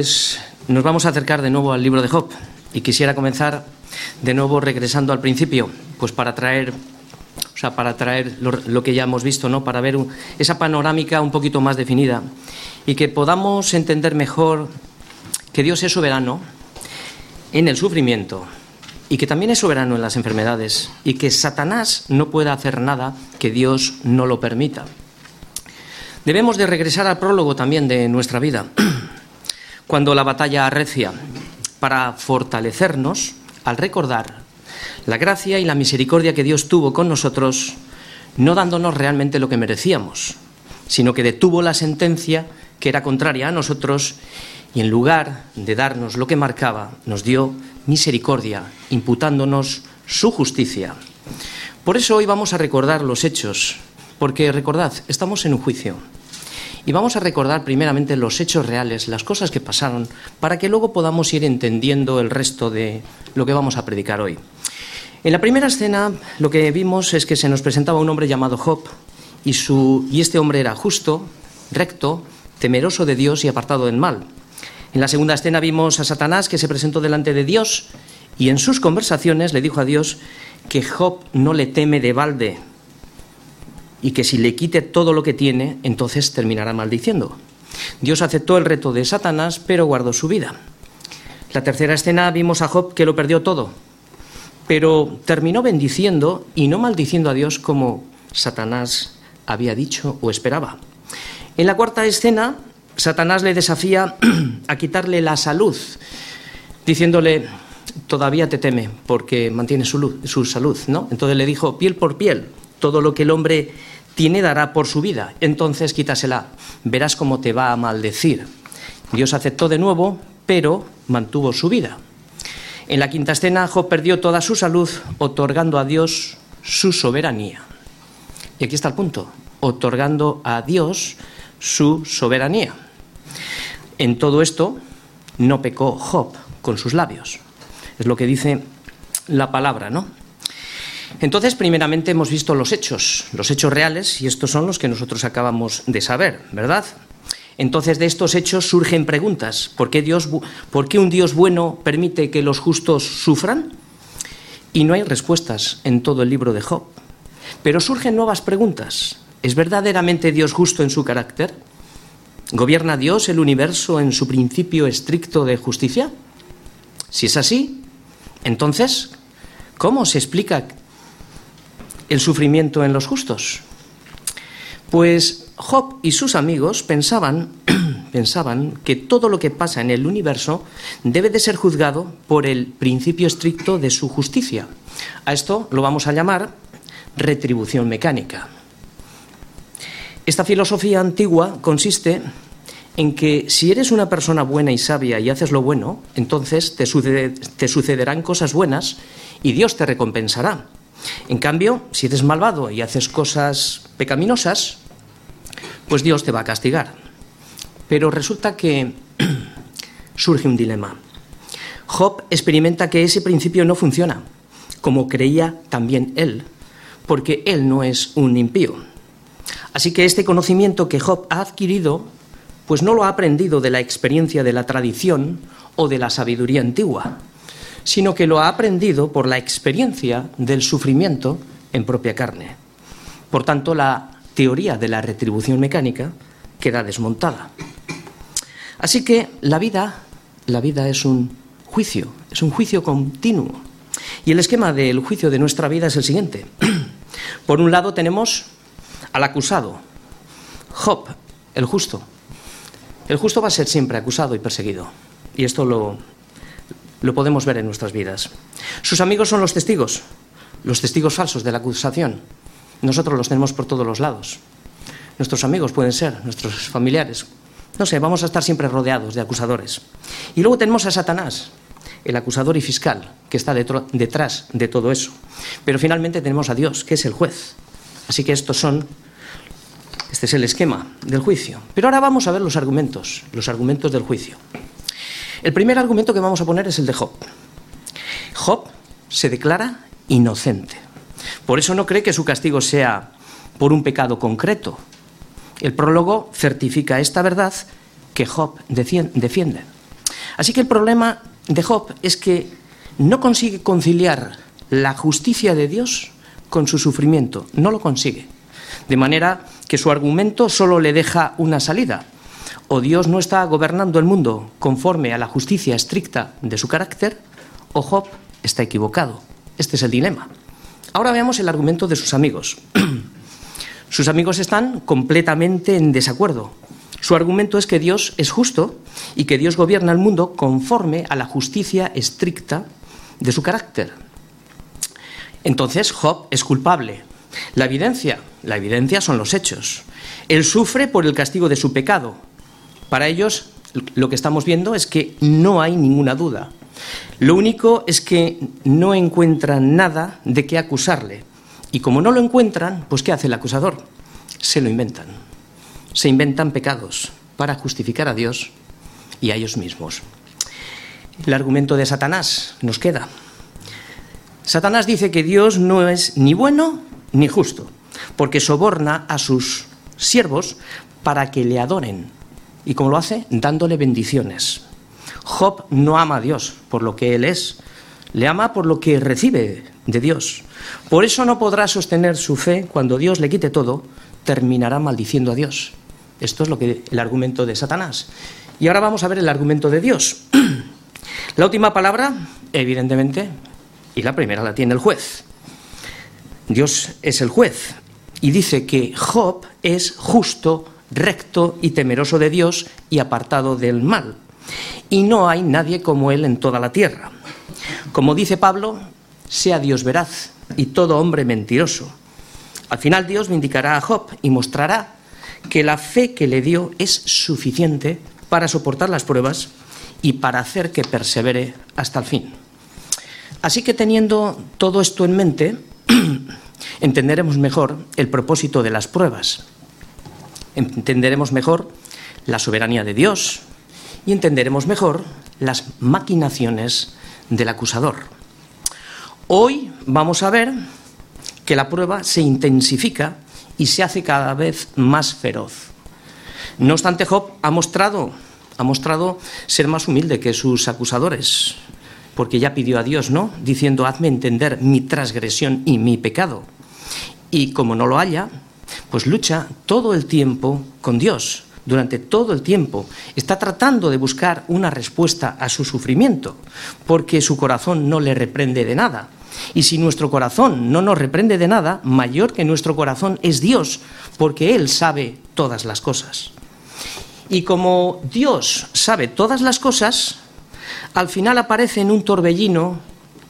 pues nos vamos a acercar de nuevo al libro de Job y quisiera comenzar de nuevo regresando al principio, pues para traer, o sea, para traer lo, que ya hemos visto, ¿no? Para ver esa panorámica un poquito más definida y que podamos entender mejor que Dios es soberano en el sufrimiento y que también es soberano en las enfermedades y que Satanás no puede hacer nada que Dios no lo permita. Debemos de regresar al prólogo también de nuestra vida, cuando la batalla arrecia, para fortalecernos al recordar la gracia y la misericordia que Dios tuvo con nosotros, no dándonos realmente lo que merecíamos, sino que detuvo la sentencia que era contraria a nosotros y en lugar de darnos lo que marcaba, nos dio misericordia, imputándonos su justicia. Por eso hoy vamos a recordar los hechos porque recordad, estamos en un juicio. Y vamos a recordar primeramente los hechos reales, las cosas que pasaron, para que luego podamos ir entendiendo el resto de lo que vamos a predicar hoy. En la primera escena lo que vimos es que se nos presentaba un hombre llamado Job y, este hombre era justo, recto, temeroso de Dios y apartado del mal. En la segunda escena vimos a Satanás que se presentó delante de Dios y en sus conversaciones le dijo a Dios que Job no le teme de balde, y que si le quite todo lo que tiene, entonces terminará maldiciendo. Dios aceptó el reto de Satanás, pero guardó su vida. La tercera escena vimos a Job que lo perdió todo, pero terminó bendiciendo y no maldiciendo a Dios como Satanás había dicho o esperaba. En la cuarta escena, Satanás le desafía a quitarle la salud, diciéndole, todavía te teme porque mantiene su, su salud, ¿no? Entonces le dijo, piel por piel, todo lo que el hombre tiene dará por su vida, entonces quítasela, verás cómo te va a maldecir. Dios aceptó de nuevo, pero mantuvo su vida. En la quinta escena, Job perdió toda su salud, otorgando a Dios su soberanía. Y aquí está el punto, otorgando a Dios su soberanía. En todo esto no pecó Job con sus labios. Es lo que dice la palabra, ¿no? Entonces, primeramente hemos visto los hechos, los hechos reales, y estos son los que nosotros acabamos de saber, ¿verdad? Entonces, de estos hechos surgen preguntas. ¿Por qué, Dios, ¿Por qué un Dios bueno permite que los justos sufran? Y no hay respuestas en todo el libro de Job. Pero surgen nuevas preguntas. ¿Es verdaderamente Dios justo en su carácter? ¿Gobierna Dios el universo en su principio estricto de justicia? Si es así, entonces, ¿cómo se explica el sufrimiento en los justos? Pues Job y sus amigos pensaban, pensaban que todo lo que pasa en el universo debe de ser juzgado por el principio estricto de su justicia. A esto lo vamos a llamar retribución mecánica. Esta filosofía antigua consiste en que si eres una persona buena y sabia y haces lo bueno, entonces te, te sucederán cosas buenas y Dios te recompensará. En cambio, si eres malvado y haces cosas pecaminosas, pues Dios te va a castigar. Pero resulta que surge un dilema. Job experimenta que ese principio no funciona, como creía también él, porque él no es un impío. Así que este conocimiento que Job ha adquirido, pues no lo ha aprendido de la experiencia de la tradición o de la sabiduría antigua, sino que lo ha aprendido por la experiencia del sufrimiento en propia carne. Por tanto, la teoría de la retribución mecánica queda desmontada. Así que la vida, la vida es un juicio, es un juicio continuo. Y el esquema del juicio de nuestra vida es el siguiente. Por un lado tenemos al acusado, Job, el justo. El justo va a ser siempre acusado y perseguido. Y esto lo, lo podemos ver en nuestras vidas. Sus amigos son los testigos, los testigos falsos de la acusación. Nosotros los tenemos por todos los lados. Nuestros amigos pueden ser, nuestros familiares. No sé, vamos a estar siempre rodeados de acusadores. Y luego tenemos a Satanás, el acusador y fiscal, que está detrás de todo eso. Pero finalmente tenemos a Dios, que es el juez. Así que estos son, este es el esquema del juicio. Pero ahora vamos a ver los argumentos, los argumentos del juicio. El primer argumento que vamos a poner es el de Job. Job se declara inocente. Por eso no cree que su castigo sea por un pecado concreto. El prólogo certifica esta verdad que Job defiende. Así que el problema de Job es que no consigue conciliar la justicia de Dios con su sufrimiento, no lo consigue. De manera que su argumento solo le deja una salida. O Dios no está gobernando el mundo conforme a la justicia estricta de su carácter, o Job está equivocado. Este es el dilema. Ahora veamos el argumento de sus amigos. sus amigos están completamente en desacuerdo. Su argumento es que Dios es justo y que Dios gobierna el mundo conforme a la justicia estricta de su carácter. Entonces Job es culpable. La evidencia, la evidencia son los hechos. Él sufre por el castigo de su pecado. Para ellos lo que estamos viendo es que no hay ninguna duda. Lo único es que no encuentran nada de qué acusarle. Y como no lo encuentran, pues ¿qué hace el acusador? Se lo inventan. Se inventan pecados para justificar a Dios y a ellos mismos. El argumento de Satanás nos queda. Satanás dice que Dios no es ni bueno ni justo, porque soborna a sus siervos para que le adoren. ¿Y cómo lo hace? Dándole bendiciones. Job no ama a Dios por lo que él es, le ama por lo que recibe de Dios. Por eso no podrá sostener su fe cuando Dios le quite todo, terminará maldiciendo a Dios. Esto es lo que el argumento de Satanás. Y ahora vamos a ver el argumento de Dios. La última palabra, evidentemente, y la primera la tiene el juez. Dios es el juez y dice que Job es justo, recto y temeroso de Dios y apartado del mal y no hay nadie como él en toda la tierra. Como dice Pablo, sea Dios veraz y todo hombre mentiroso. Al final Dios vindicará a Job y mostrará que la fe que le dio es suficiente para soportar las pruebas y para hacer que persevere hasta el fin. Así que teniendo todo esto en mente, entenderemos mejor el propósito de las pruebas. Entenderemos mejor la soberanía de Dios, y entenderemos mejor las maquinaciones del acusador. Hoy vamos a ver que la prueba se intensifica y se hace cada vez más feroz. No obstante, Job ha mostrado, ha mostrado ser más humilde que sus acusadores, porque ya pidió a Dios, ¿no? Diciendo, hazme entender mi transgresión y mi pecado. Y como no lo haya, pues lucha todo el tiempo con Dios, durante todo el tiempo. Está tratando de buscar una respuesta a su sufrimiento, porque su corazón no le reprende de nada. Y si nuestro corazón no nos reprende de nada, mayor que nuestro corazón es Dios, porque Él sabe todas las cosas. Y como Dios sabe todas las cosas, al final aparece en un torbellino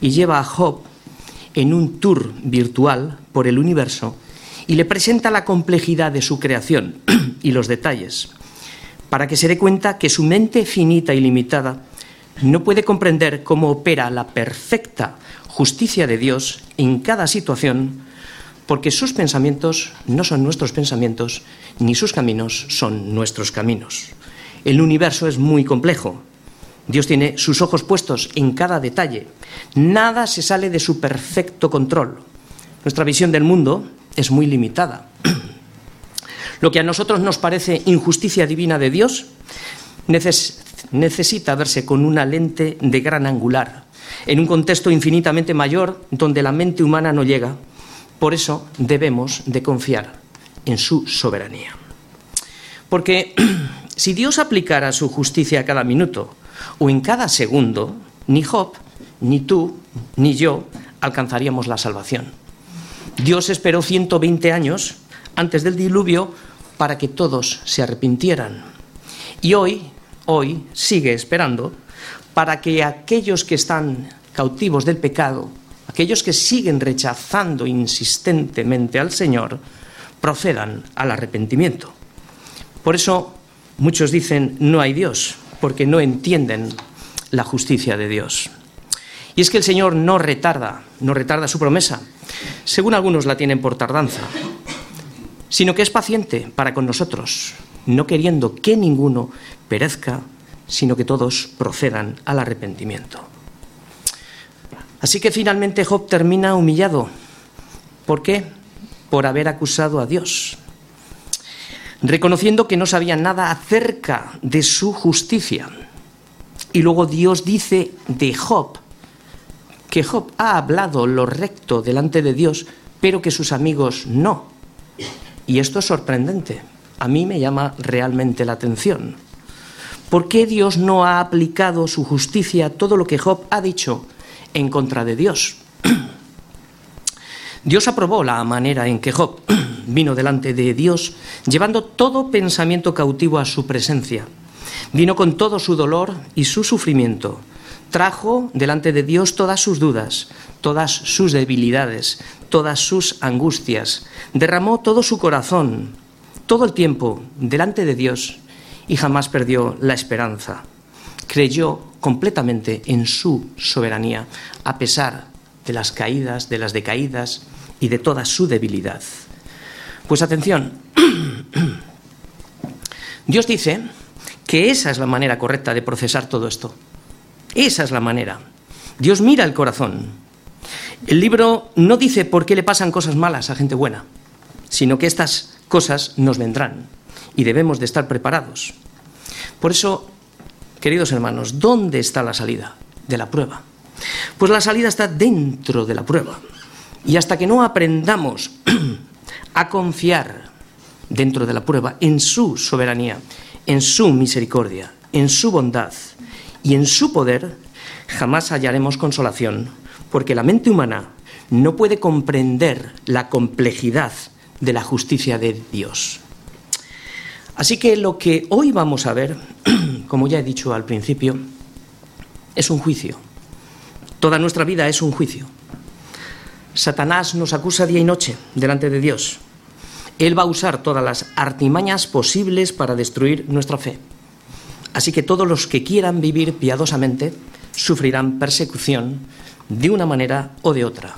y lleva a Job en un tour virtual por el universo y le presenta la complejidad de su creación y los detalles, para que se dé cuenta que su mente finita y limitada no puede comprender cómo opera la perfecta justicia de Dios en cada situación, porque sus pensamientos no son nuestros pensamientos, ni sus caminos son nuestros caminos. El universo es muy complejo. Dios tiene sus ojos puestos en cada detalle. Nada se sale de su perfecto control. Nuestra visión del mundo es muy limitada. Lo que a nosotros nos parece injusticia divina de Dios necesita verse con una lente de gran angular, en un contexto infinitamente mayor donde la mente humana no llega. Por eso debemos de confiar en su soberanía. Porque si Dios aplicara su justicia a cada minuto o en cada segundo, ni Job, ni tú, ni yo alcanzaríamos la salvación. Dios esperó 120 años antes del diluvio para que todos se arrepintieran. Y hoy, hoy sigue esperando para que aquellos que están cautivos del pecado, aquellos que siguen rechazando insistentemente al Señor, procedan al arrepentimiento. Por eso muchos dicen no hay Dios, porque no entienden la justicia de Dios. Y es que el Señor no retarda, no retarda su promesa, según algunos la tienen por tardanza, sino que es paciente para con nosotros, no queriendo que ninguno perezca, sino que todos procedan al arrepentimiento. Así que finalmente Job termina humillado. ¿Por qué? Por haber acusado a Dios, reconociendo que no sabía nada acerca de su justicia. Y luego Dios dice de Job que Job ha hablado lo recto delante de Dios, pero que sus amigos no. Y esto es sorprendente. A mí me llama realmente la atención. ¿Por qué Dios no ha aplicado su justicia todo lo que Job ha dicho en contra de Dios? Dios aprobó la manera en que Job vino delante de Dios, llevando todo pensamiento cautivo a su presencia. Vino con todo su dolor y su sufrimiento. Trajo delante de Dios todas sus dudas, todas sus debilidades, todas sus angustias. Derramó todo su corazón, todo el tiempo, delante de Dios y jamás perdió la esperanza. Creyó completamente en su soberanía, a pesar de las caídas, de las decaídas y de toda su debilidad. Pues atención, Dios dice que esa es la manera correcta de procesar todo esto. Esa es la manera. Dios mira el corazón. El libro no dice por qué le pasan cosas malas a gente buena, sino que estas cosas nos vendrán y debemos de estar preparados. Por eso, queridos hermanos, ¿dónde está la salida de la prueba? Pues la salida está dentro de la prueba. Y hasta que no aprendamos a confiar dentro de la prueba en su soberanía, en su misericordia, en su bondad y en su poder, jamás hallaremos consolación, porque la mente humana no puede comprender la complejidad de la justicia de Dios. Así que lo que hoy vamos a ver, como ya he dicho al principio, es un juicio. Toda nuestra vida es un juicio. Satanás nos acusa día y noche delante de Dios. Él va a usar todas las artimañas posibles para destruir nuestra fe. Así que todos los que quieran vivir piadosamente sufrirán persecución de una manera o de otra.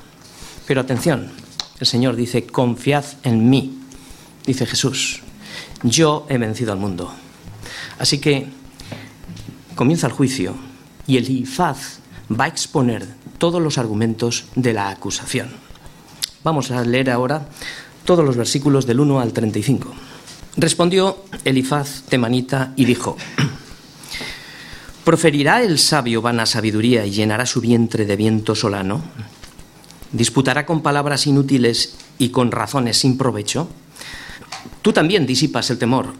Pero atención, el Señor dice, confiad en mí, dice Jesús, yo he vencido al mundo. Así que comienza el juicio y el Ifaz va a exponer todos los argumentos de la acusación. Vamos a leer ahora todos los versículos del 1 al 35. Respondió Elifaz temanita y dijo, ¿Proferirá el sabio vana sabiduría y llenará su vientre de viento solano? ¿Disputará con palabras inútiles y con razones sin provecho? Tú también disipas el temor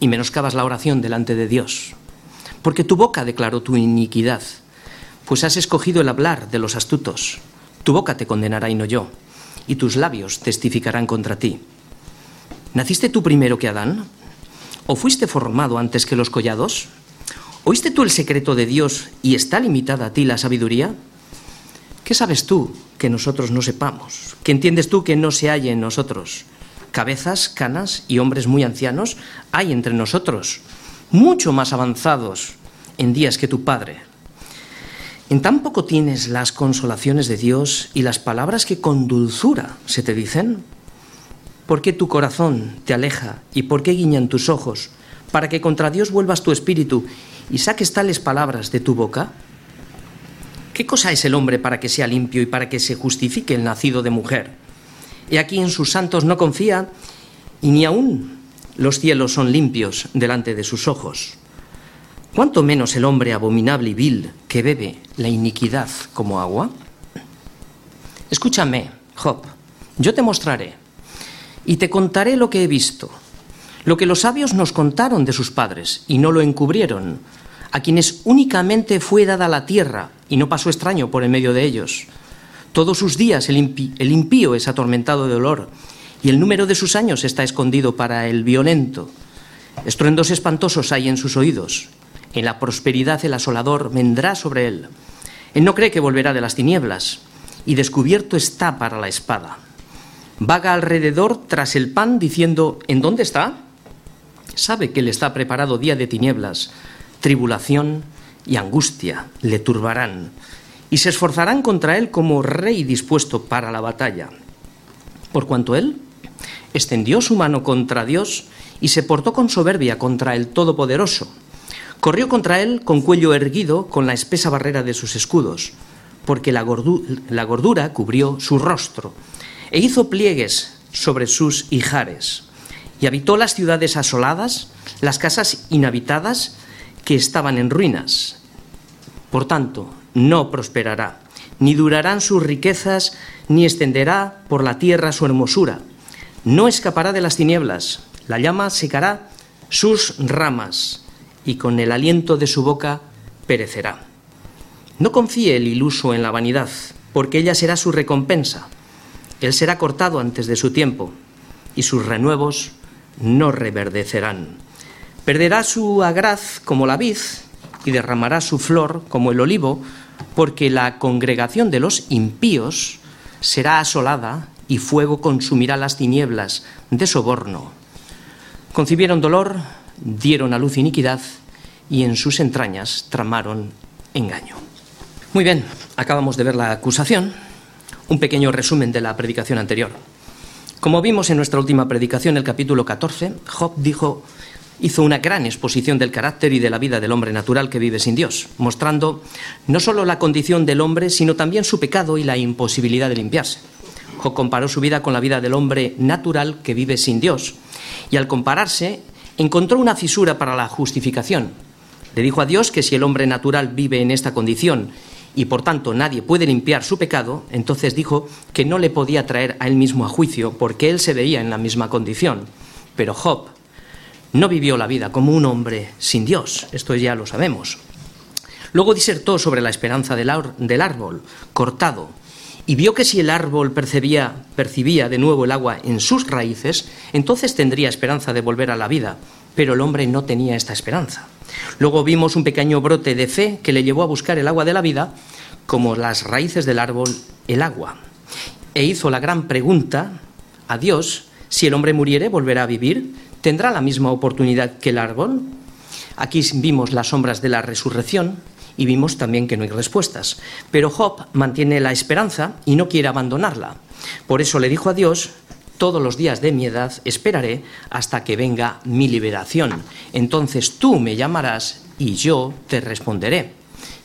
y menoscabas la oración delante de Dios, porque tu boca declaró tu iniquidad pues has escogido el hablar de los astutos. Tu boca te condenará y no yo, y tus labios testificarán contra ti. ¿Naciste tú primero que Adán? ¿O fuiste formado antes que los collados? ¿Oíste tú el secreto de Dios y está limitada a ti la sabiduría? ¿Qué sabes tú que nosotros no sepamos? ¿Qué entiendes tú que no se halla en nosotros? Cabezas, canas y hombres muy ancianos hay entre nosotros, mucho más avanzados en días que tu Padre. En tan poco tienes las consolaciones de Dios y las palabras que con dulzura se te dicen. ¿Por qué tu corazón te aleja y por qué guiñan tus ojos para que contra Dios vuelvas tu espíritu y saques tales palabras de tu boca? ¿Qué cosa es el hombre para que sea limpio y para que se justifique el nacido de mujer? Y aquí en sus santos no confía y ni aún los cielos son limpios delante de sus ojos. ¿Cuánto menos el hombre abominable y vil que bebe la iniquidad como agua? Escúchame, Job, yo te mostraré y te contaré lo que he visto, lo que los sabios nos contaron de sus padres y no lo encubrieron, a quienes únicamente fue dada la tierra y no pasó extraño por en medio de ellos. Todos sus días el, impío es atormentado de dolor y el número de sus años está escondido para el violento. Estruendos espantosos hay en sus oídos en la prosperidad el asolador vendrá sobre él. Él no cree que volverá de las tinieblas, y descubierto está para la espada. Vaga alrededor tras el pan diciendo, ¿en dónde está? Sabe que le está preparado día de tinieblas, tribulación y angustia le turbarán, y se esforzarán contra él como rey dispuesto para la batalla. Por cuanto él extendió su mano contra Dios y se portó con soberbia contra el Todopoderoso, Corrió contra él con cuello erguido, con la espesa barrera de sus escudos, porque la, gordura cubrió su rostro, e hizo pliegues sobre sus hijares, y habitó las ciudades asoladas, las casas inhabitadas que estaban en ruinas. Por tanto, no prosperará, ni durarán sus riquezas, ni extenderá por la tierra su hermosura. No escapará de las tinieblas, la llama secará sus ramas, y con el aliento de su boca perecerá. No confíe el iluso en la vanidad, porque ella será su recompensa. Él será cortado antes de su tiempo, y sus renuevos no reverdecerán. Perderá su agraz como la vid, y derramará su flor como el olivo, porque la congregación de los impíos será asolada y fuego consumirá las tinieblas de soborno. Concibieron dolor, dieron a luz iniquidad y en sus entrañas tramaron engaño. Muy bien, acabamos de ver la acusación, un pequeño resumen de la predicación anterior. Como vimos en nuestra última predicación, el capítulo 14, Job dijo hizo una gran exposición del carácter y de la vida del hombre natural que vive sin Dios, mostrando no solo la condición del hombre, sino también su pecado y la imposibilidad de limpiarse. Job comparó su vida con la vida del hombre natural que vive sin Dios, y al compararse encontró una fisura para la justificación. Le dijo a Dios que si el hombre natural vive en esta condición y por tanto nadie puede limpiar su pecado, entonces dijo que no le podía traer a él mismo a juicio porque él se veía en la misma condición. Pero Job no vivió la vida como un hombre sin Dios, esto ya lo sabemos. Luego disertó sobre la esperanza del, árbol cortado y vio que si el árbol percibía, percibía de nuevo el agua en sus raíces, entonces tendría esperanza de volver a la vida, pero el hombre no tenía esta esperanza. Luego vimos un pequeño brote de fe que le llevó a buscar el agua de la vida, como las raíces del árbol, el agua. E hizo la gran pregunta a Dios, si el hombre muriere, ¿volverá a vivir? ¿Tendrá la misma oportunidad que el árbol? Aquí vimos las sombras de la resurrección y vimos también que no hay respuestas. Pero Job mantiene la esperanza y no quiere abandonarla. Por eso le dijo a Dios, todos los días de mi edad esperaré hasta que venga mi liberación. Entonces tú me llamarás y yo te responderé.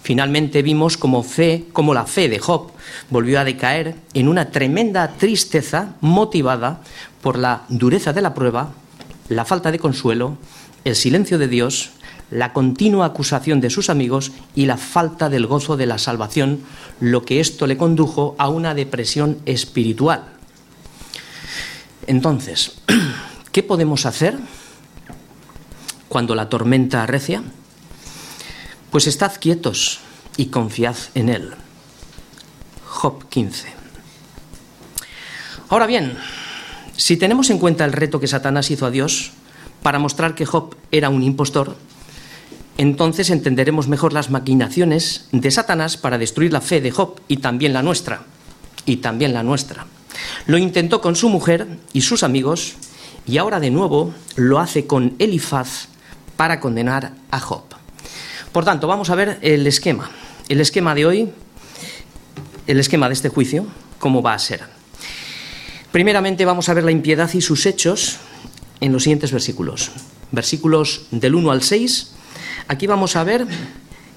Finalmente vimos como fe, como la fe de Job volvió a decaer en una tremenda tristeza motivada por la dureza de la prueba la falta de consuelo, el silencio de Dios, la continua acusación de sus amigos y la falta del gozo de la salvación, lo que esto le condujo a una depresión espiritual. Entonces, ¿qué podemos hacer cuando la tormenta arrecia? Pues estad quietos y confiad en Él. Job 15. Ahora bien, si tenemos en cuenta el reto que Satanás hizo a Dios para mostrar que Job era un impostor, entonces entenderemos mejor las maquinaciones de Satanás para destruir la fe de Job y también la nuestra. Y también la nuestra. Lo intentó con su mujer y sus amigos y ahora de nuevo lo hace con Elifaz para condenar a Job. Por tanto, vamos a ver el esquema. El esquema de hoy, el esquema de este juicio, cómo va a ser. Primeramente vamos a ver la impiedad y sus hechos en los siguientes versículos. Versículos del 1 al 6. Aquí vamos a ver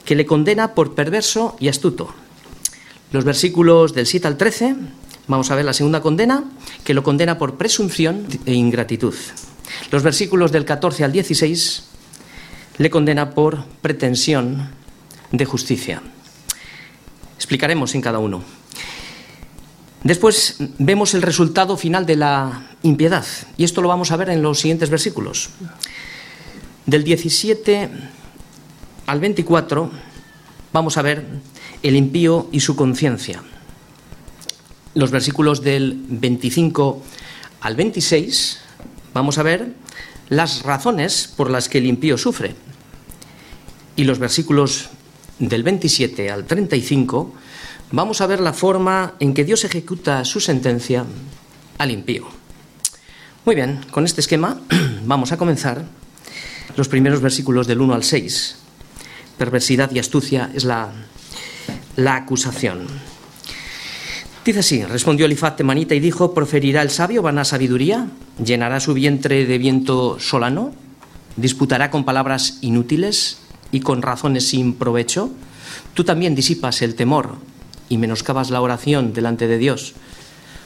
que le condena por perverso y astuto. Los versículos del 7 al 13, vamos a ver la segunda condena, que lo condena por presunción e ingratitud. Los versículos del 14 al 16 le condena por pretensión de justicia. Explicaremos en cada uno. Después vemos el resultado final de la impiedad, y esto lo vamos a ver en los siguientes versículos. Del 17 al 24 vamos a ver el impío y su conciencia. Los versículos del 25 al 26 vamos a ver las razones por las que el impío sufre. Y los versículos del 27 al 35 vamos a ver la forma en que Dios ejecuta su sentencia al impío. Muy bien, con este esquema vamos a comenzar los primeros versículos del 1 al 6. Perversidad y astucia es la, la acusación. Dice así, respondió Elifaz temanita y dijo, ¿proferirá el sabio vana sabiduría? ¿Llenará su vientre de viento solano? ¿Disputará con palabras inútiles y con razones sin provecho? Tú también disipas el temor y menoscabas la oración delante de Dios,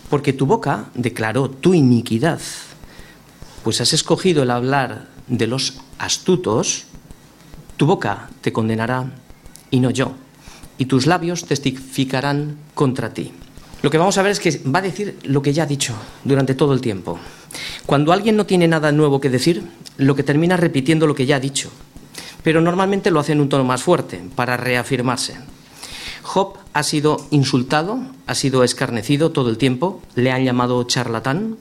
porque tu boca declaró tu iniquidad, pues has escogido el hablar de los astutos, tu boca te condenará y no yo. y tus labios testificarán contra ti. Lo que vamos a ver es que va a decir lo que ya ha dicho durante todo el tiempo. Cuando alguien no tiene nada nuevo que decir, lo que termina repitiendo lo que ya ha dicho. Pero normalmente lo hace en un tono más fuerte, para reafirmarse. Job ha sido insultado, ha sido escarnecido todo el tiempo, le han llamado charlatán,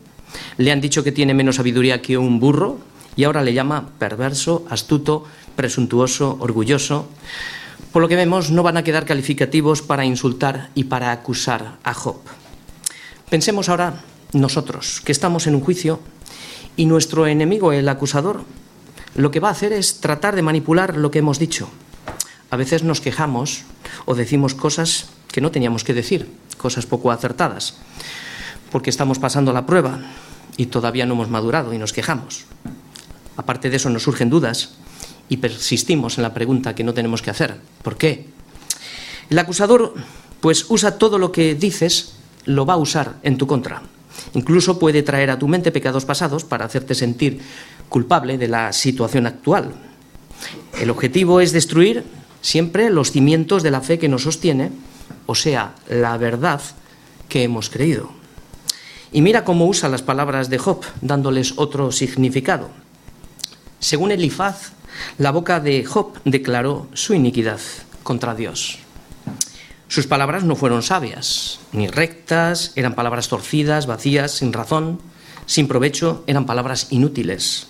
le han dicho que tiene menos sabiduría que un burro y ahora le llama perverso, astuto, presuntuoso, orgulloso. Por lo que vemos, no van a quedar calificativos para insultar y para acusar a Job. Pensemos ahora nosotros, que estamos en un juicio y nuestro enemigo, el acusador, lo que va a hacer es tratar de manipular lo que hemos dicho. A veces nos quejamos o decimos cosas que no teníamos que decir, cosas poco acertadas, porque estamos pasando la prueba y todavía no hemos madurado y nos quejamos. Aparte de eso nos surgen dudas y persistimos en la pregunta que no tenemos que hacer. ¿Por qué? El acusador pues usa todo lo que dices, lo va a usar en tu contra. Incluso puede traer a tu mente pecados pasados para hacerte sentir culpable de la situación actual. El objetivo es destruir siempre los cimientos de la fe que nos sostiene, o sea, la verdad que hemos creído. Y mira cómo usa las palabras de Job, dándoles otro significado. Según Elifaz, la boca de Job declaró su iniquidad contra Dios. Sus palabras no fueron sabias, ni rectas, eran palabras torcidas, vacías, sin razón, sin provecho, eran palabras inútiles.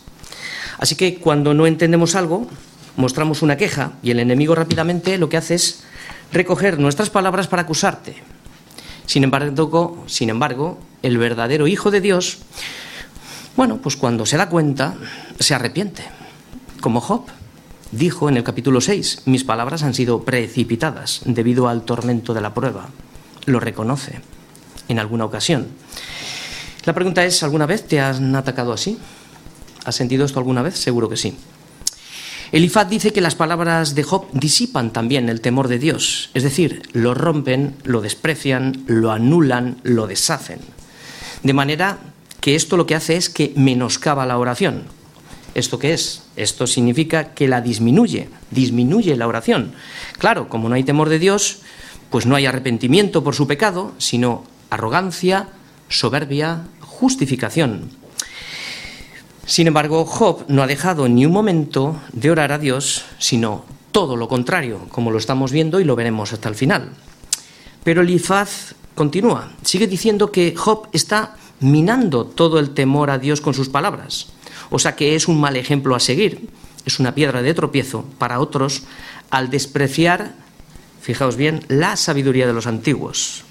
Así que cuando no entendemos algo, mostramos una queja y el enemigo rápidamente lo que hace es recoger nuestras palabras para acusarte. Sin embargo, sin embargo, el verdadero Hijo de Dios, bueno, pues cuando se da cuenta, se arrepiente, como Job. Dijo en el capítulo 6, mis palabras han sido precipitadas debido al tormento de la prueba. Lo reconoce en alguna ocasión. La pregunta es, ¿alguna vez te han atacado así? ¿Has sentido esto alguna vez? Seguro que sí. Elifaz dice que las palabras de Job disipan también el temor de Dios, es decir, lo rompen, lo desprecian, lo anulan, lo deshacen. De manera que esto lo que hace es que menoscaba la oración. ¿Esto qué es? Esto significa que la disminuye, disminuye la oración. Claro, como no hay temor de Dios, pues no hay arrepentimiento por su pecado, sino arrogancia, soberbia, justificación. Sin embargo, Job no ha dejado ni un momento de orar a Dios, sino todo lo contrario, como lo estamos viendo y lo veremos hasta el final. Pero Elifaz continúa, sigue diciendo que Job está minando todo el temor a Dios con sus palabras, o sea que es un mal ejemplo a seguir, es una piedra de tropiezo para otros al despreciar, fijaos bien, la sabiduría de los antiguos.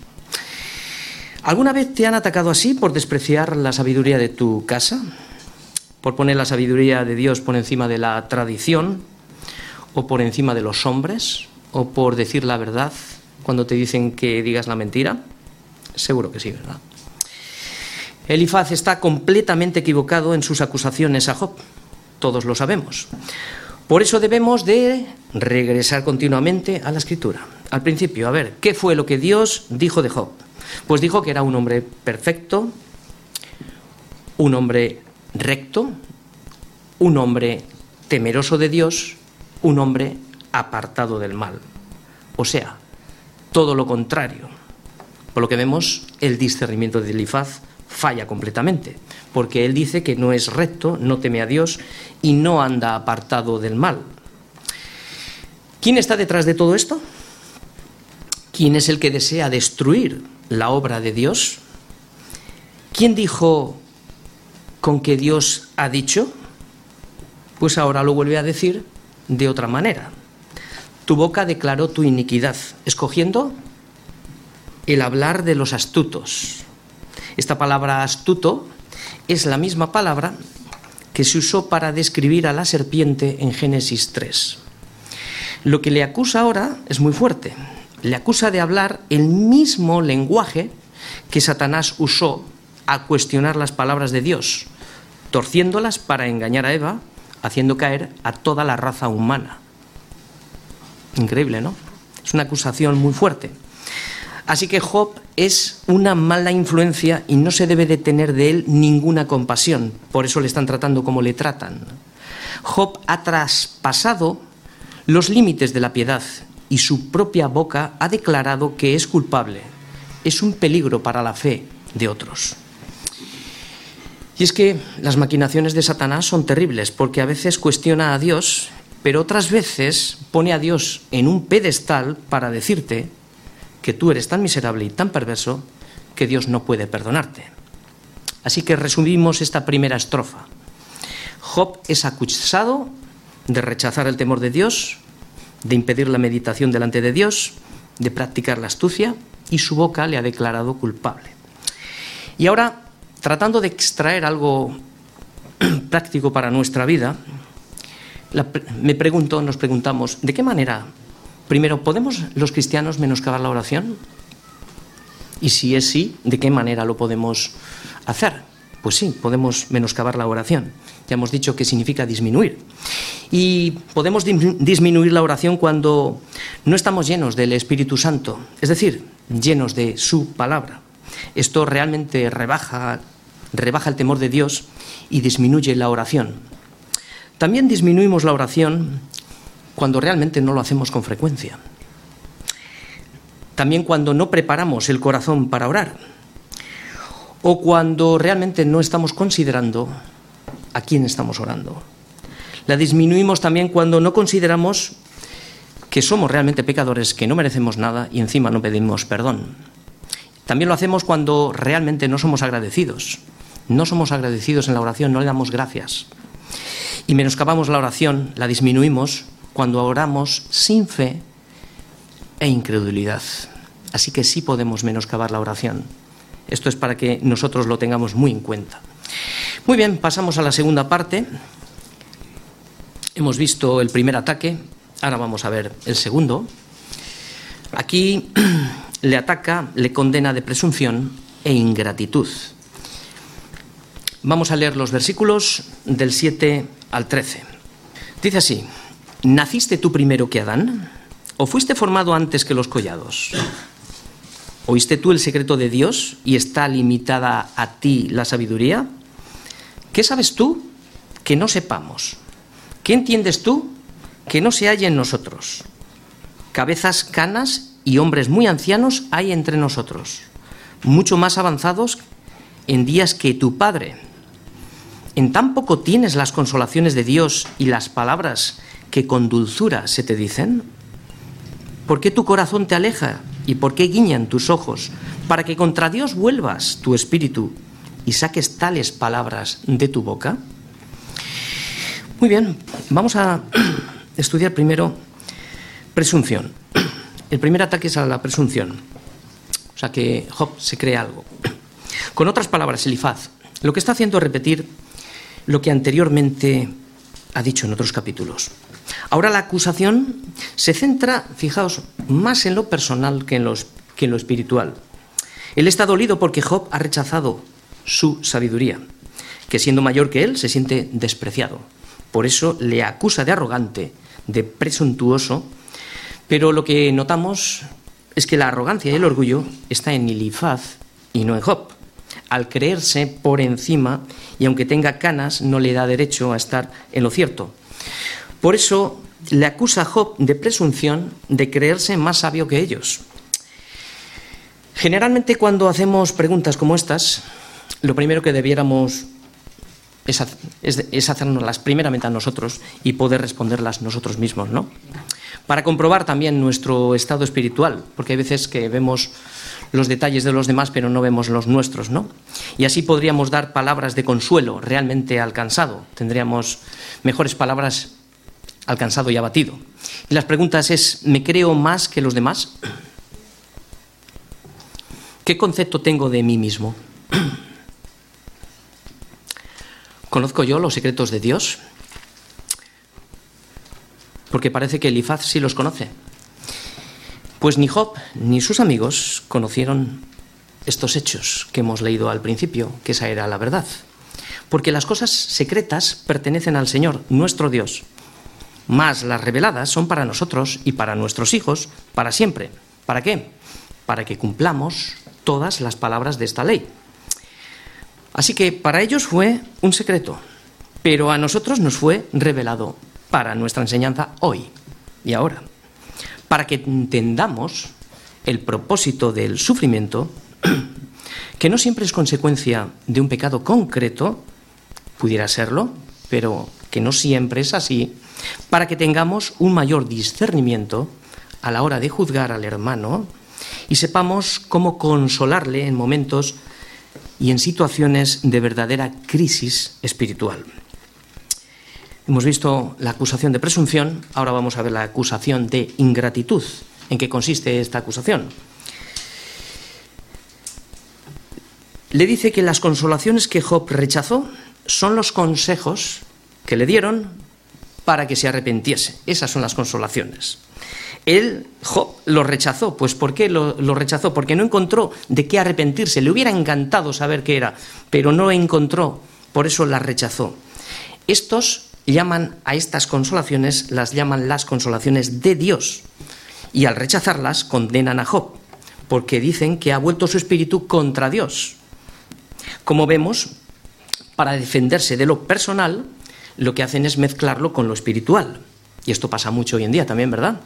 ¿Alguna vez te han atacado así por despreciar la sabiduría de tu casa? por poner la sabiduría de Dios por encima de la tradición o por encima de los hombres o por decir la verdad cuando te dicen que digas la mentira? Seguro que sí, ¿verdad? Elifaz está completamente equivocado en sus acusaciones a Job. Todos lo sabemos. Por eso debemos de regresar continuamente a la escritura. Al principio, a ver, ¿qué fue lo que Dios dijo de Job? Pues dijo que era un hombre perfecto, un hombre recto, un hombre temeroso de Dios, un hombre apartado del mal. O sea, todo lo contrario. Por lo que vemos, el discernimiento de Elifaz falla completamente, porque él dice que no es recto, no teme a Dios y no anda apartado del mal. ¿Quién está detrás de todo esto? ¿Quién es el que desea destruir la obra de Dios? ¿Quién dijo con que Dios ha dicho, pues ahora lo vuelve a decir de otra manera. Tu boca declaró tu iniquidad, escogiendo el hablar de los astutos. Esta palabra astuto es la misma palabra que se usó para describir a la serpiente en Génesis 3. Lo que le acusa ahora es muy fuerte. Le acusa de hablar el mismo lenguaje que Satanás usó a cuestionar las palabras de Dios, torciéndolas para engañar a Eva, haciendo caer a toda la raza humana. Increíble, ¿no? Es una acusación muy fuerte. Así que Job es una mala influencia y no se debe de tener de él ninguna compasión. Por eso le están tratando como le tratan. Job ha traspasado los límites de la piedad y su propia boca ha declarado que es culpable. Es un peligro para la fe de otros. Y es que las maquinaciones de Satanás son terribles porque a veces cuestiona a Dios, pero otras veces pone a Dios en un pedestal para decirte que tú eres tan miserable y tan perverso que Dios no puede perdonarte. Así que resumimos esta primera estrofa. Job es acusado de rechazar el temor de Dios, de impedir la meditación delante de Dios, de practicar la astucia y su boca le ha declarado culpable. Y ahora, tratando de extraer algo práctico para nuestra vida, me pregunto, nos preguntamos, ¿de qué manera, primero, podemos los cristianos menoscabar la oración? Y si es sí, ¿de qué manera lo podemos hacer? Pues sí, podemos menoscabar la oración. Ya hemos dicho que significa disminuir. Y podemos disminuir la oración cuando no estamos llenos del Espíritu Santo, es decir, llenos de su palabra. Esto realmente rebaja, rebaja el temor de Dios y disminuye la oración. También disminuimos la oración cuando realmente no lo hacemos con frecuencia. También cuando no preparamos el corazón para orar o cuando realmente no estamos considerando a quién estamos orando. La disminuimos también cuando no consideramos que somos realmente pecadores, que no merecemos nada y encima no pedimos perdón. También lo hacemos cuando realmente no somos agradecidos. No somos agradecidos en la oración, no le damos gracias. Y menoscabamos la oración, la disminuimos cuando oramos sin fe e incredulidad. Así que sí podemos menoscabar la oración. Esto es para que nosotros lo tengamos muy en cuenta. Muy bien, pasamos a la segunda parte. Hemos visto el primer ataque, ahora vamos a ver el segundo. Aquí le ataca, le condena de presunción e ingratitud. Vamos a leer los versículos del 7 al 13. Dice así, ¿naciste tú primero que Adán? ¿O fuiste formado antes que los collados? ¿Oíste tú el secreto de Dios y está limitada a ti la sabiduría? ¿Qué sabes tú que no sepamos? ¿Qué entiendes tú que no se haya en nosotros? Cabezas canas y hombres muy ancianos hay entre nosotros, mucho más avanzados en días que tu Padre. En tan poco tienes las consolaciones de Dios y las palabras que con dulzura se te dicen. ¿Por qué tu corazón te aleja y por qué guiñan tus ojos? Para que contra Dios vuelvas tu espíritu y saques tales palabras de tu boca. Muy bien, vamos a estudiar primero presunción. El primer ataque es a la presunción. O sea que Job se cree algo. Con otras palabras, Elifaz lo que está haciendo es repetir lo que anteriormente ha dicho en otros capítulos. Ahora la acusación se centra, fijaos, más en lo personal que en, lo espiritual. Él está dolido porque Job ha rechazado su sabiduría, que siendo mayor que él se siente despreciado. Por eso le acusa de arrogante, de presuntuoso, pero lo que notamos es que la arrogancia y el orgullo está en Ilifaz y no en Job. Al creerse por encima y aunque tenga canas no le da derecho a estar en lo cierto. Por eso le acusa a Job de presunción de creerse más sabio que ellos. Generalmente cuando hacemos preguntas como estas, lo primero que debiéramos es, hacernos las primeramente a nosotros y poder responderlas nosotros mismos, ¿no? Para comprobar también nuestro estado espiritual, porque hay veces que vemos los detalles de los demás pero no vemos los nuestros, ¿no? Y así podríamos dar palabras de consuelo realmente alcanzado, tendríamos mejores palabras alcanzado y abatido. Y las preguntas es, ¿me creo más que los demás? ¿Qué concepto tengo de mí mismo? ¿Conozco yo los secretos de Dios? Porque parece que Elifaz sí los conoce. Pues ni Job ni sus amigos conocieron estos hechos que hemos leído al principio, que esa era la verdad. Porque las cosas secretas pertenecen al Señor, nuestro Dios más las reveladas son para nosotros y para nuestros hijos para siempre. ¿Para qué? Para que cumplamos todas las palabras de esta ley. Así que para ellos fue un secreto, pero a nosotros nos fue revelado para nuestra enseñanza hoy y ahora. para que entendamos el propósito del sufrimiento, que no siempre es consecuencia de un pecado concreto, pudiera serlo, pero que no siempre es así, para que tengamos un mayor discernimiento a la hora de juzgar al hermano y sepamos cómo consolarle en momentos y en situaciones de verdadera crisis espiritual. Hemos visto la acusación de presunción, ahora vamos a ver la acusación de ingratitud. ¿En qué consiste esta acusación? Le dice que las consolaciones que Job rechazó son los consejos que le dieron para que se arrepentiese. Esas son las consolaciones. Él, Job, lo rechazó. Pues ¿por qué lo, lo, rechazó? Porque no encontró de qué arrepentirse. Le hubiera encantado saber qué era, pero no encontró. Por eso las rechazó. Estos llaman a estas consolaciones, las llaman las consolaciones de Dios. Y al rechazarlas condenan a Job, porque dicen que ha vuelto su espíritu contra Dios. Como vemos, para defenderse de lo personal, lo que hacen es mezclarlo con lo espiritual. Y esto pasa mucho hoy en día también, ¿verdad?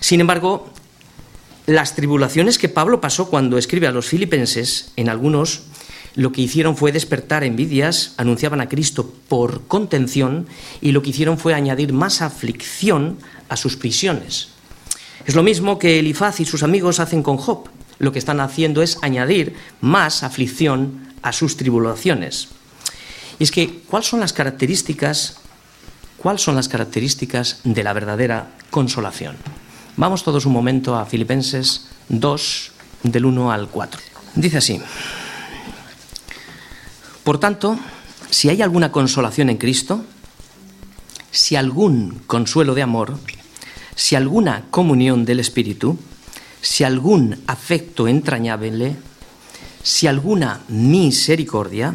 Sin embargo, las tribulaciones que Pablo pasó cuando escribe a los filipenses, en algunos lo que hicieron fue despertar envidias, anunciaban a Cristo por contención y lo que hicieron fue añadir más aflicción a sus prisiones. Es lo mismo que Elifaz y sus amigos hacen con Job. Lo que están haciendo es añadir más aflicción a sus tribulaciones. Y es que, ¿cuáles son las características? ¿Cuáles son las características de la verdadera consolación? Vamos todos un momento a Filipenses 2, del 1 al 4. Dice así. Por tanto, si hay alguna consolación en Cristo, si algún consuelo de amor, si alguna comunión del Espíritu, si algún afecto entrañable, si alguna misericordia,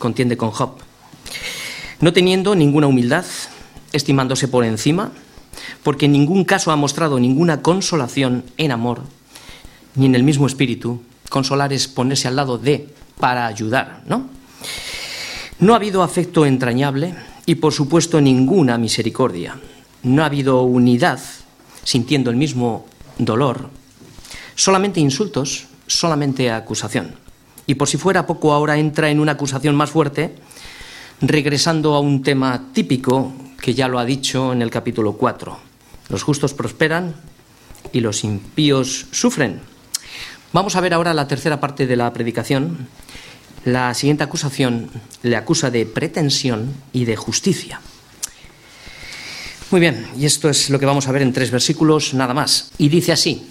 contiende con Job, no teniendo ninguna humildad, estimándose por encima, porque en ningún caso ha mostrado ninguna consolación en amor, ni en el mismo espíritu, Consolar es ponerse al lado de para ayudar, ¿no? No ha habido afecto entrañable y, por supuesto, ninguna misericordia. No ha habido unidad, sintiendo el mismo dolor. Solamente insultos, solamente acusación. Y por si fuera poco, ahora entra en una acusación más fuerte, regresando a un tema típico que ya lo ha dicho en el capítulo 4. Los justos prosperan y los impíos sufren. Vamos a ver ahora la tercera parte de la predicación. La siguiente acusación le acusa de pretensión y de justicia. Muy bien, y esto es lo que vamos a ver en tres versículos nada más. Y dice así,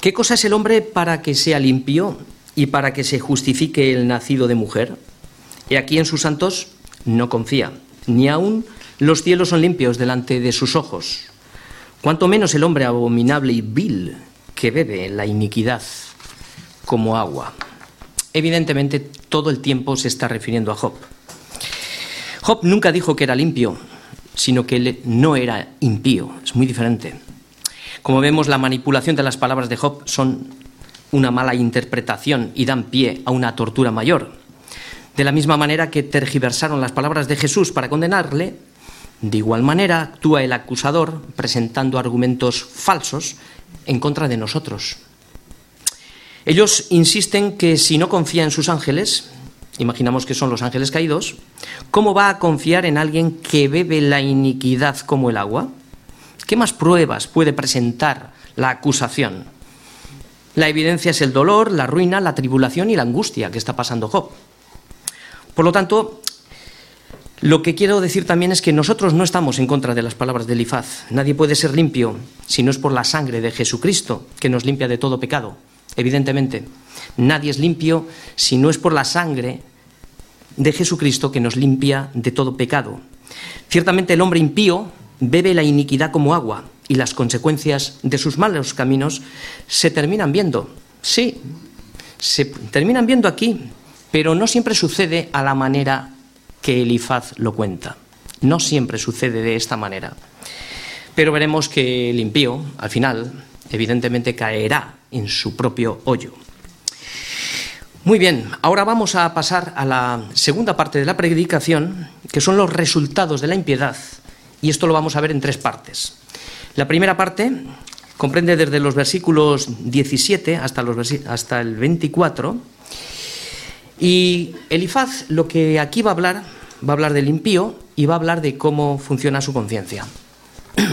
¿qué cosa es el hombre para que sea limpio y para que se justifique el nacido de mujer? Y aquí en sus santos no confía, ni aun los cielos son limpios delante de sus ojos. Cuanto menos el hombre abominable y vil que bebe la iniquidad como agua. Evidentemente, todo el tiempo se está refiriendo a Job. Job nunca dijo que era limpio, sino que él no era impío. Es muy diferente. Como vemos, la manipulación de las palabras de Job son una mala interpretación y dan pie a una tortura mayor. De la misma manera que tergiversaron las palabras de Jesús para condenarle, de igual manera actúa el acusador presentando argumentos falsos en contra de nosotros. Ellos insisten que si no confía en sus ángeles, imaginamos que son los ángeles caídos, ¿cómo va a confiar en alguien que bebe la iniquidad como el agua? ¿Qué más pruebas puede presentar la acusación? La evidencia es el dolor, la ruina, la tribulación y la angustia que está pasando Job. Por lo tanto, lo que quiero decir también es que nosotros no estamos en contra de las palabras de Elifaz. Nadie puede ser limpio si no es por la sangre de Jesucristo, que nos limpia de todo pecado. Evidentemente, nadie es limpio si no es por la sangre de Jesucristo que nos limpia de todo pecado. Ciertamente el hombre impío bebe la iniquidad como agua, y las consecuencias de sus malos caminos se terminan viendo. Sí, se terminan viendo aquí, pero no siempre sucede a la manera que Elifaz lo cuenta. No siempre sucede de esta manera. Pero veremos que el impío, al final, evidentemente caerá en su propio hoyo. Muy bien, ahora vamos a pasar a la segunda parte de la predicación, que son los resultados de la impiedad, y esto lo vamos a ver en tres partes. La primera parte comprende desde los versículos 17 hasta, los hasta el 24, y Elifaz lo que aquí va a hablar, va a hablar del impío y va a hablar de cómo funciona su conciencia.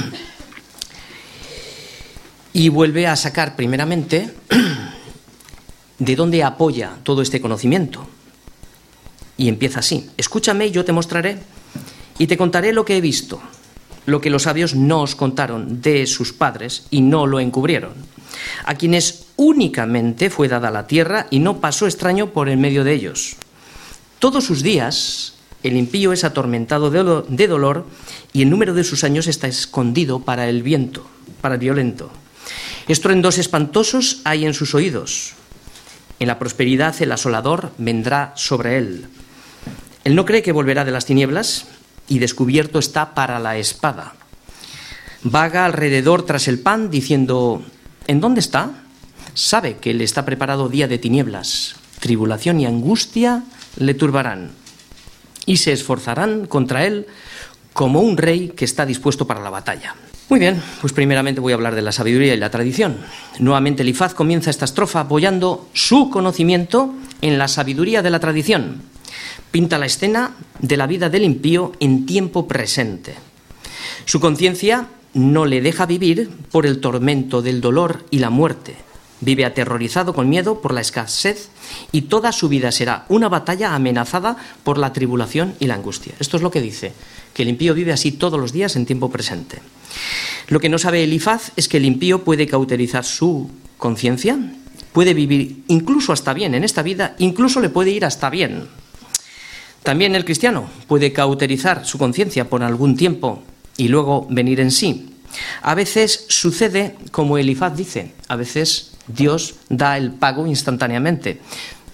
Y vuelve a sacar primeramente de dónde apoya todo este conocimiento. Y empieza así, escúchame yo te mostraré y te contaré lo que he visto, lo que los sabios no os contaron de sus padres y no lo encubrieron, a quienes únicamente fue dada la tierra y no pasó extraño por en medio de ellos. Todos sus días el impío es atormentado de dolor y el número de sus años está escondido para el viento, para el violento. Estruendos espantosos hay en sus oídos, en la prosperidad el asolador vendrá sobre él. Él no cree que volverá de las tinieblas y descubierto está para la espada. Vaga alrededor tras el pan diciendo, ¿en dónde está? Sabe que le está preparado día de tinieblas, tribulación y angustia le turbarán y se esforzarán contra él como un rey que está dispuesto para la batalla. Muy bien, pues primeramente voy a hablar de la sabiduría y la tradición. Nuevamente Elifaz comienza esta estrofa apoyando su conocimiento en la sabiduría de la tradición. Pinta la escena de la vida del impío en tiempo presente. Su conciencia no le deja vivir por el tormento del dolor y la muerte. Vive aterrorizado con miedo por la escasez y toda su vida será una batalla amenazada por la tribulación y la angustia. Esto es lo que dice, que el impío vive así todos los días en tiempo presente. Lo que no sabe Elifaz es que el impío puede cauterizar su conciencia, puede vivir incluso hasta bien en esta vida, incluso le puede ir hasta bien. También el cristiano puede cauterizar su conciencia por algún tiempo y luego venir en sí. A veces sucede como Elifaz dice, a veces Dios da el pago instantáneamente,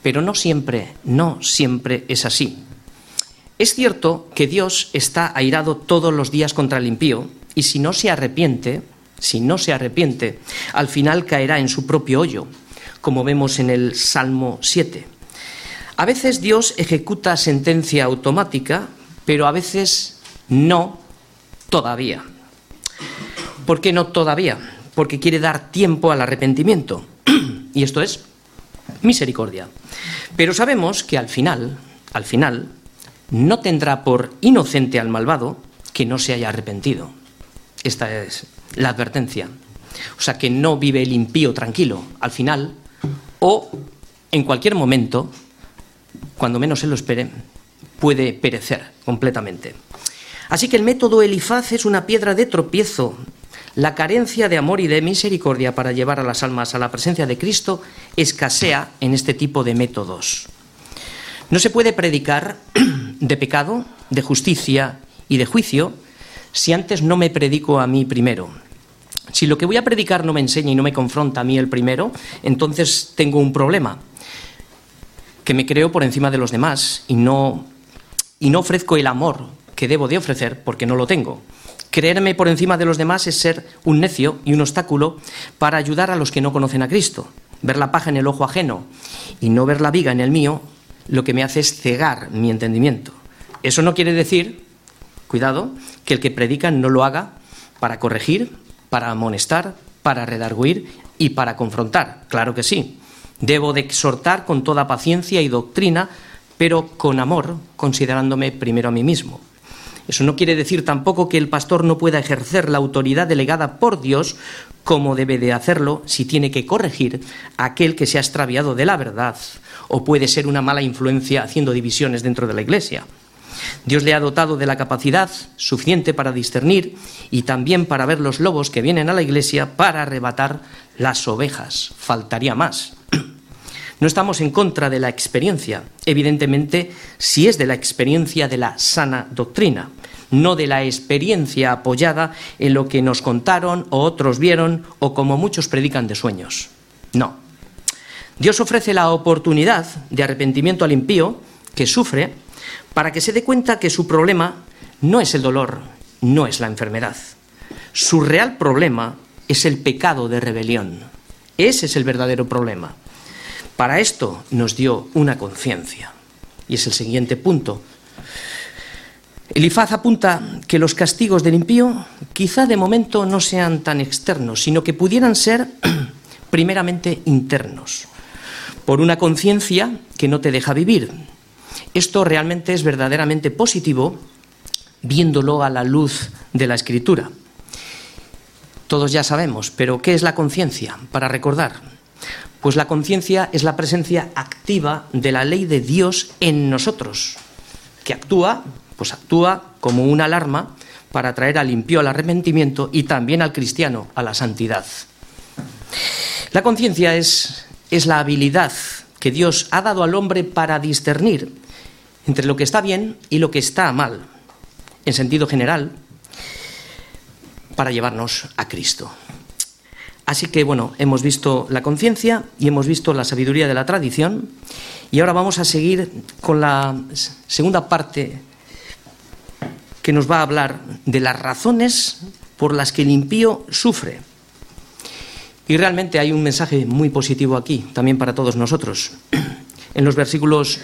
pero no siempre, no siempre es así. Es cierto que Dios está airado todos los días contra el impío, y si no se arrepiente, si no se arrepiente, al final caerá en su propio hoyo, como vemos en el Salmo 7. A veces Dios ejecuta sentencia automática, pero a veces no todavía. ¿Por qué no todavía? Porque quiere dar tiempo al arrepentimiento. y esto es misericordia. Pero sabemos que al final, al final, no tendrá por inocente al malvado que no se haya arrepentido. Esta es la advertencia. O sea, que no vive el impío tranquilo al final o en cualquier momento, cuando menos se lo espere, puede perecer completamente. Así que el método Elifaz es una piedra de tropiezo. La carencia de amor y de misericordia para llevar a las almas a la presencia de Cristo escasea en este tipo de métodos. No se puede predicar de pecado, de justicia y de juicio si antes no me predico a mí primero. Si lo que voy a predicar no me enseña y no me confronta a mí el primero, entonces tengo un problema, que me creo por encima de los demás y no, y no ofrezco el amor que debo de ofrecer porque no lo tengo. Creerme por encima de los demás es ser un necio y un obstáculo para ayudar a los que no conocen a Cristo. Ver la paja en el ojo ajeno y no ver la viga en el mío, lo que me hace es cegar mi entendimiento. Eso no quiere decir Cuidado, que el que predica no lo haga para corregir, para amonestar, para redarguir y para confrontar. Claro que sí. Debo de exhortar con toda paciencia y doctrina, pero con amor, considerándome primero a mí mismo. Eso no quiere decir tampoco que el pastor no pueda ejercer la autoridad delegada por Dios como debe de hacerlo si tiene que corregir aquel que se ha extraviado de la verdad o puede ser una mala influencia haciendo divisiones dentro de la Iglesia. Dios le ha dotado de la capacidad suficiente para discernir y también para ver los lobos que vienen a la iglesia para arrebatar las ovejas. Faltaría más. No estamos en contra de la experiencia, evidentemente, si es de la experiencia de la sana doctrina, no de la experiencia apoyada en lo que nos contaron o otros vieron o como muchos predican de sueños. No. Dios ofrece la oportunidad de arrepentimiento al impío que sufre para que se dé cuenta que su problema no es el dolor, no es la enfermedad. Su real problema es el pecado de rebelión. Ese es el verdadero problema. Para esto nos dio una conciencia. Y es el siguiente punto. Elifaz apunta que los castigos del impío quizá de momento no sean tan externos, sino que pudieran ser primeramente internos, por una conciencia que no te deja vivir. Esto realmente es verdaderamente positivo viéndolo a la luz de la escritura. Todos ya sabemos, pero ¿qué es la conciencia? Para recordar, pues la conciencia es la presencia activa de la ley de Dios en nosotros, que actúa, pues actúa como una alarma para traer al impío al arrepentimiento y también al cristiano a la santidad. La conciencia es, es la habilidad que Dios ha dado al hombre para discernir entre lo que está bien y lo que está mal, en sentido general, para llevarnos a Cristo. Así que, bueno, hemos visto la conciencia y hemos visto la sabiduría de la tradición y ahora vamos a seguir con la segunda parte que nos va a hablar de las razones por las que el impío sufre. Y realmente hay un mensaje muy positivo aquí, también para todos nosotros, en los versículos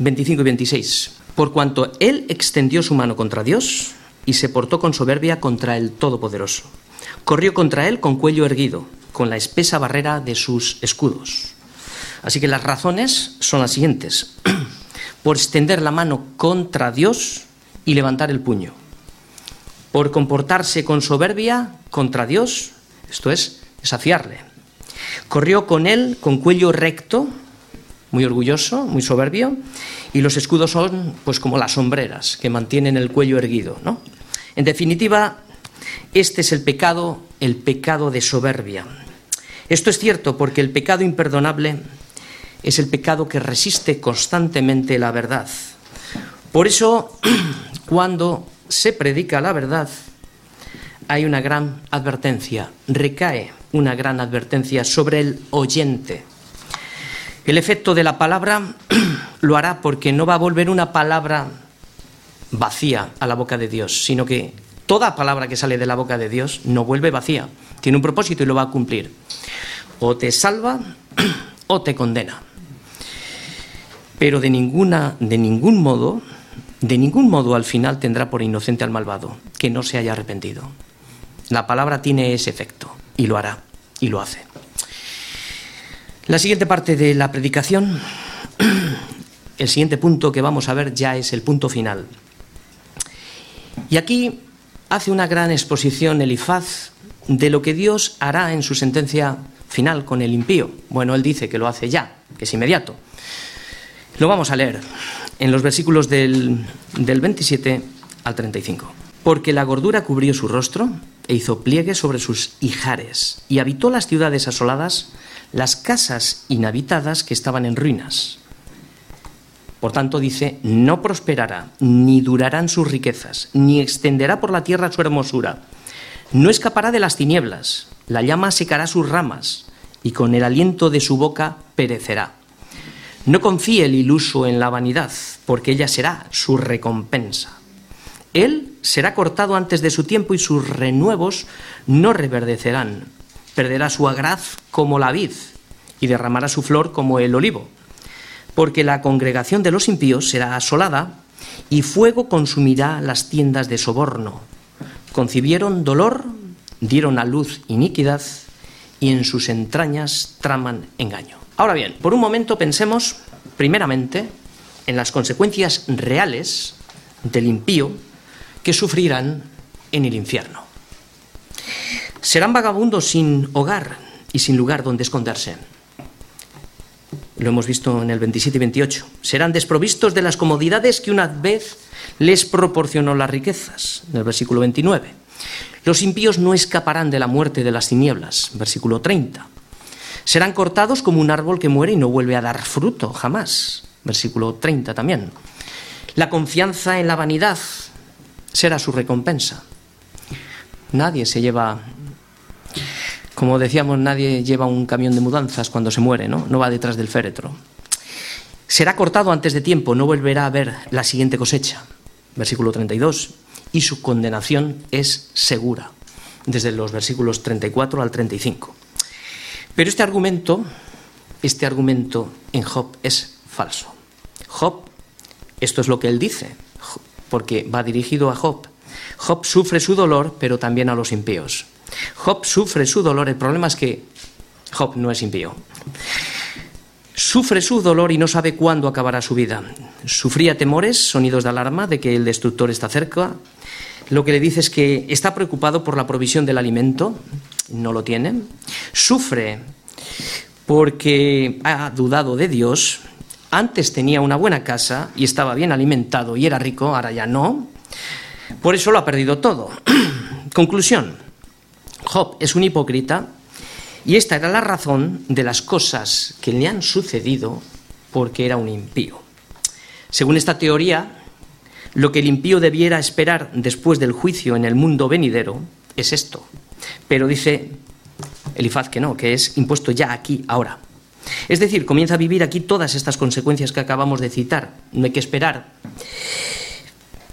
25 y 26. Por cuanto él extendió su mano contra Dios y se portó con soberbia contra el Todopoderoso corrió contra él con cuello erguido, con la espesa barrera de sus escudos. Así que las razones son las siguientes. Por extender la mano contra Dios y levantar el puño. Por comportarse con soberbia contra Dios, esto es, desafiarle. Corrió con él con cuello recto, muy orgulloso, muy soberbio, y los escudos son pues como las sombreras que mantienen el cuello erguido, ¿no? En definitiva, este es el pecado, el pecado de soberbia. Esto es cierto porque el pecado imperdonable es el pecado que resiste constantemente la verdad. Por eso, cuando se predica la verdad, hay una gran advertencia, recae una gran advertencia sobre el oyente. El efecto de la palabra lo hará porque no va a volver una palabra vacía a la boca de Dios, sino que toda palabra que sale de la boca de Dios no vuelve vacía, tiene un propósito y lo va a cumplir. O te salva o te condena. Pero de ninguna de ningún modo, de ningún modo al final tendrá por inocente al malvado que no se haya arrepentido. La palabra tiene ese efecto y lo hará y lo hace. La siguiente parte de la predicación, el siguiente punto que vamos a ver ya es el punto final. Y aquí hace una gran exposición Elifaz de lo que Dios hará en su sentencia final con el impío. Bueno, él dice que lo hace ya, que es inmediato. Lo vamos a leer en los versículos del, del 27 al 35. Porque la gordura cubrió su rostro e hizo pliegue sobre sus hijares, y habitó las ciudades asoladas, las casas inhabitadas que estaban en ruinas. Por tanto, dice, no prosperará, ni durarán sus riquezas, ni extenderá por la tierra su hermosura. No escapará de las tinieblas, la llama secará sus ramas, y con el aliento de su boca perecerá. No confíe el iluso en la vanidad, porque ella será su recompensa. Él será cortado antes de su tiempo y sus renuevos no reverdecerán. Perderá su agraz como la vid y derramará su flor como el olivo porque la congregación de los impíos será asolada y fuego consumirá las tiendas de soborno. Concibieron dolor, dieron a luz iniquidad y en sus entrañas traman engaño. Ahora bien, por un momento pensemos primeramente en las consecuencias reales del impío que sufrirán en el infierno. Serán vagabundos sin hogar y sin lugar donde esconderse lo hemos visto en el 27 y 28, serán desprovistos de las comodidades que una vez les proporcionó las riquezas, en el versículo 29. Los impíos no escaparán de la muerte de las tinieblas, versículo 30. Serán cortados como un árbol que muere y no vuelve a dar fruto jamás. Versículo 30 también. La confianza en la vanidad será su recompensa. Nadie se lleva, como decíamos, nadie lleva un camión de mudanzas cuando se muere, ¿no? No va detrás del féretro. Será cortado antes de tiempo, no volverá a ver la siguiente cosecha. Versículo 32. Y su condenación es segura, desde los versículos 34 al 35. Pero este argumento, este argumento en Job es falso. Job, esto es lo que él dice, porque va dirigido a Job. Job sufre su dolor, pero también a los impíos. Job sufre su dolor, el problema es que Job no es impío. Sufre su dolor y no sabe cuándo acabará su vida. Sufría temores, sonidos de alarma de que el destructor está cerca. Lo que le dice es que está preocupado por la provisión del alimento, no lo tiene. Sufre porque ha dudado de Dios. Antes tenía una buena casa y estaba bien alimentado y era rico, ahora ya no. Por eso lo ha perdido todo. Conclusión. Job es un hipócrita y esta era la razón de las cosas que le han sucedido porque era un impío. Según esta teoría, lo que el impío debiera esperar después del juicio en el mundo venidero es esto. Pero dice Elifaz que no, que es impuesto ya aquí, ahora. Es decir, comienza a vivir aquí todas estas consecuencias que acabamos de citar. No hay que esperar.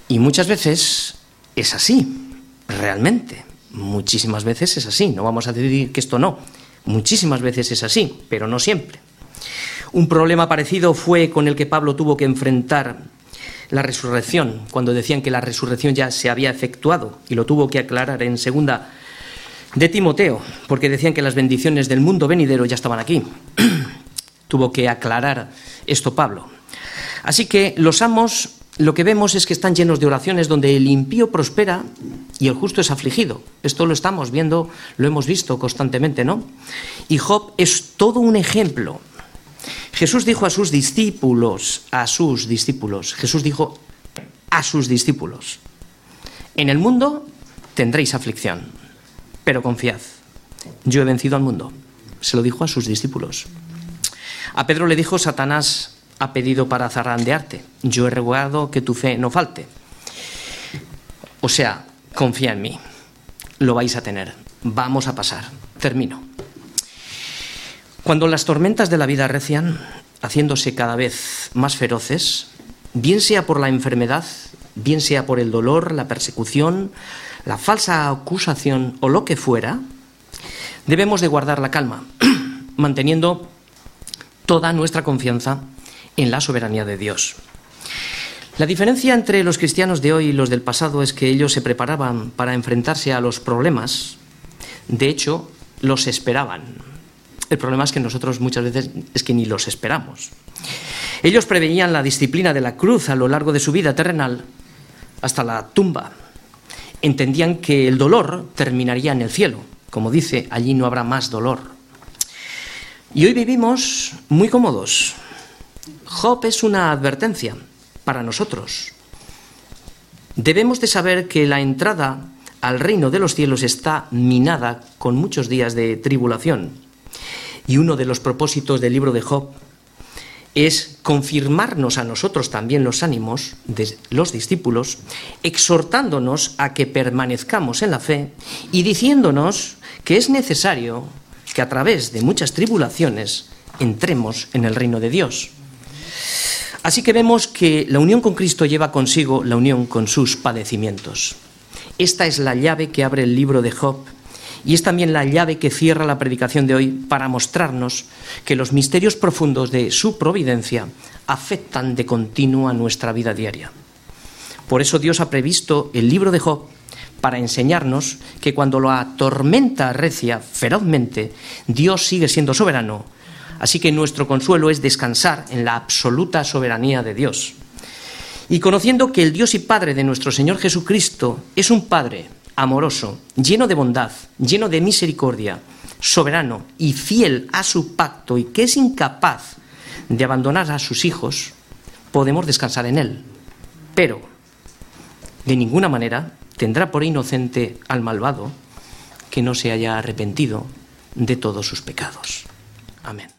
Y muchas veces es así, realmente. Muchísimas veces es así. No vamos a decir que esto no. Muchísimas veces es así, pero no siempre. Un problema parecido fue con el que Pablo tuvo que enfrentar la resurrección, cuando decían que la resurrección ya se había efectuado, y lo tuvo que aclarar en segunda de Timoteo, porque decían que las bendiciones del mundo venidero ya estaban aquí. tuvo que aclarar esto Pablo. Así que los amos lo que vemos es que están llenos de oraciones donde el impío prospera y el justo es afligido. Esto lo estamos viendo, lo hemos visto constantemente, ¿no? Y Job es todo un ejemplo. Jesús dijo a sus discípulos, a sus discípulos, Jesús dijo a sus discípulos, en el mundo tendréis aflicción, pero confiad, yo he vencido al mundo. Se lo dijo a sus discípulos. A Pedro le dijo Satanás, ha pedido para zarandearte. Yo he rogado que tu fe no falte. O sea, confía en mí. Lo vais a tener. Vamos a pasar. Termino. Cuando las tormentas de la vida recian, haciéndose cada vez más feroces, bien sea por la enfermedad, bien sea por el dolor, la persecución, la falsa acusación o lo que fuera, debemos de guardar la calma, manteniendo toda nuestra confianza en la soberanía de Dios. La diferencia entre los cristianos de hoy y los del pasado es que ellos se preparaban para enfrentarse a los problemas, de hecho, los esperaban. El problema es que nosotros muchas veces es que ni los esperamos. Ellos preveían la disciplina de la cruz a lo largo de su vida terrenal hasta la tumba. Entendían que el dolor terminaría en el cielo. Como dice, allí no habrá más dolor. Y hoy vivimos muy cómodos, Job es una advertencia para nosotros. Debemos de saber que la entrada al reino de los cielos está minada con muchos días de tribulación. Y uno de los propósitos del libro de Job es confirmarnos a nosotros también los ánimos de los discípulos, exhortándonos a que permanezcamos en la fe y diciéndonos que es necesario que a través de muchas tribulaciones entremos en el reino de Dios. Así que vemos que la unión con Cristo lleva consigo la unión con sus padecimientos. Esta es la llave que abre el libro de Job y es también la llave que cierra la predicación de hoy para mostrarnos que los misterios profundos de su providencia afectan de continuo a nuestra vida diaria. Por eso Dios ha previsto el libro de Job para enseñarnos que cuando la tormenta recia ferozmente, Dios sigue siendo soberano Así que nuestro consuelo es descansar en la absoluta soberanía de Dios. Y conociendo que el Dios y Padre de nuestro Señor Jesucristo es un Padre amoroso, lleno de bondad, lleno de misericordia, soberano y fiel a su pacto y que es incapaz de abandonar a sus hijos, podemos descansar en Él. Pero, de ninguna manera, tendrá por inocente al malvado que no se haya arrepentido de todos sus pecados. Amén.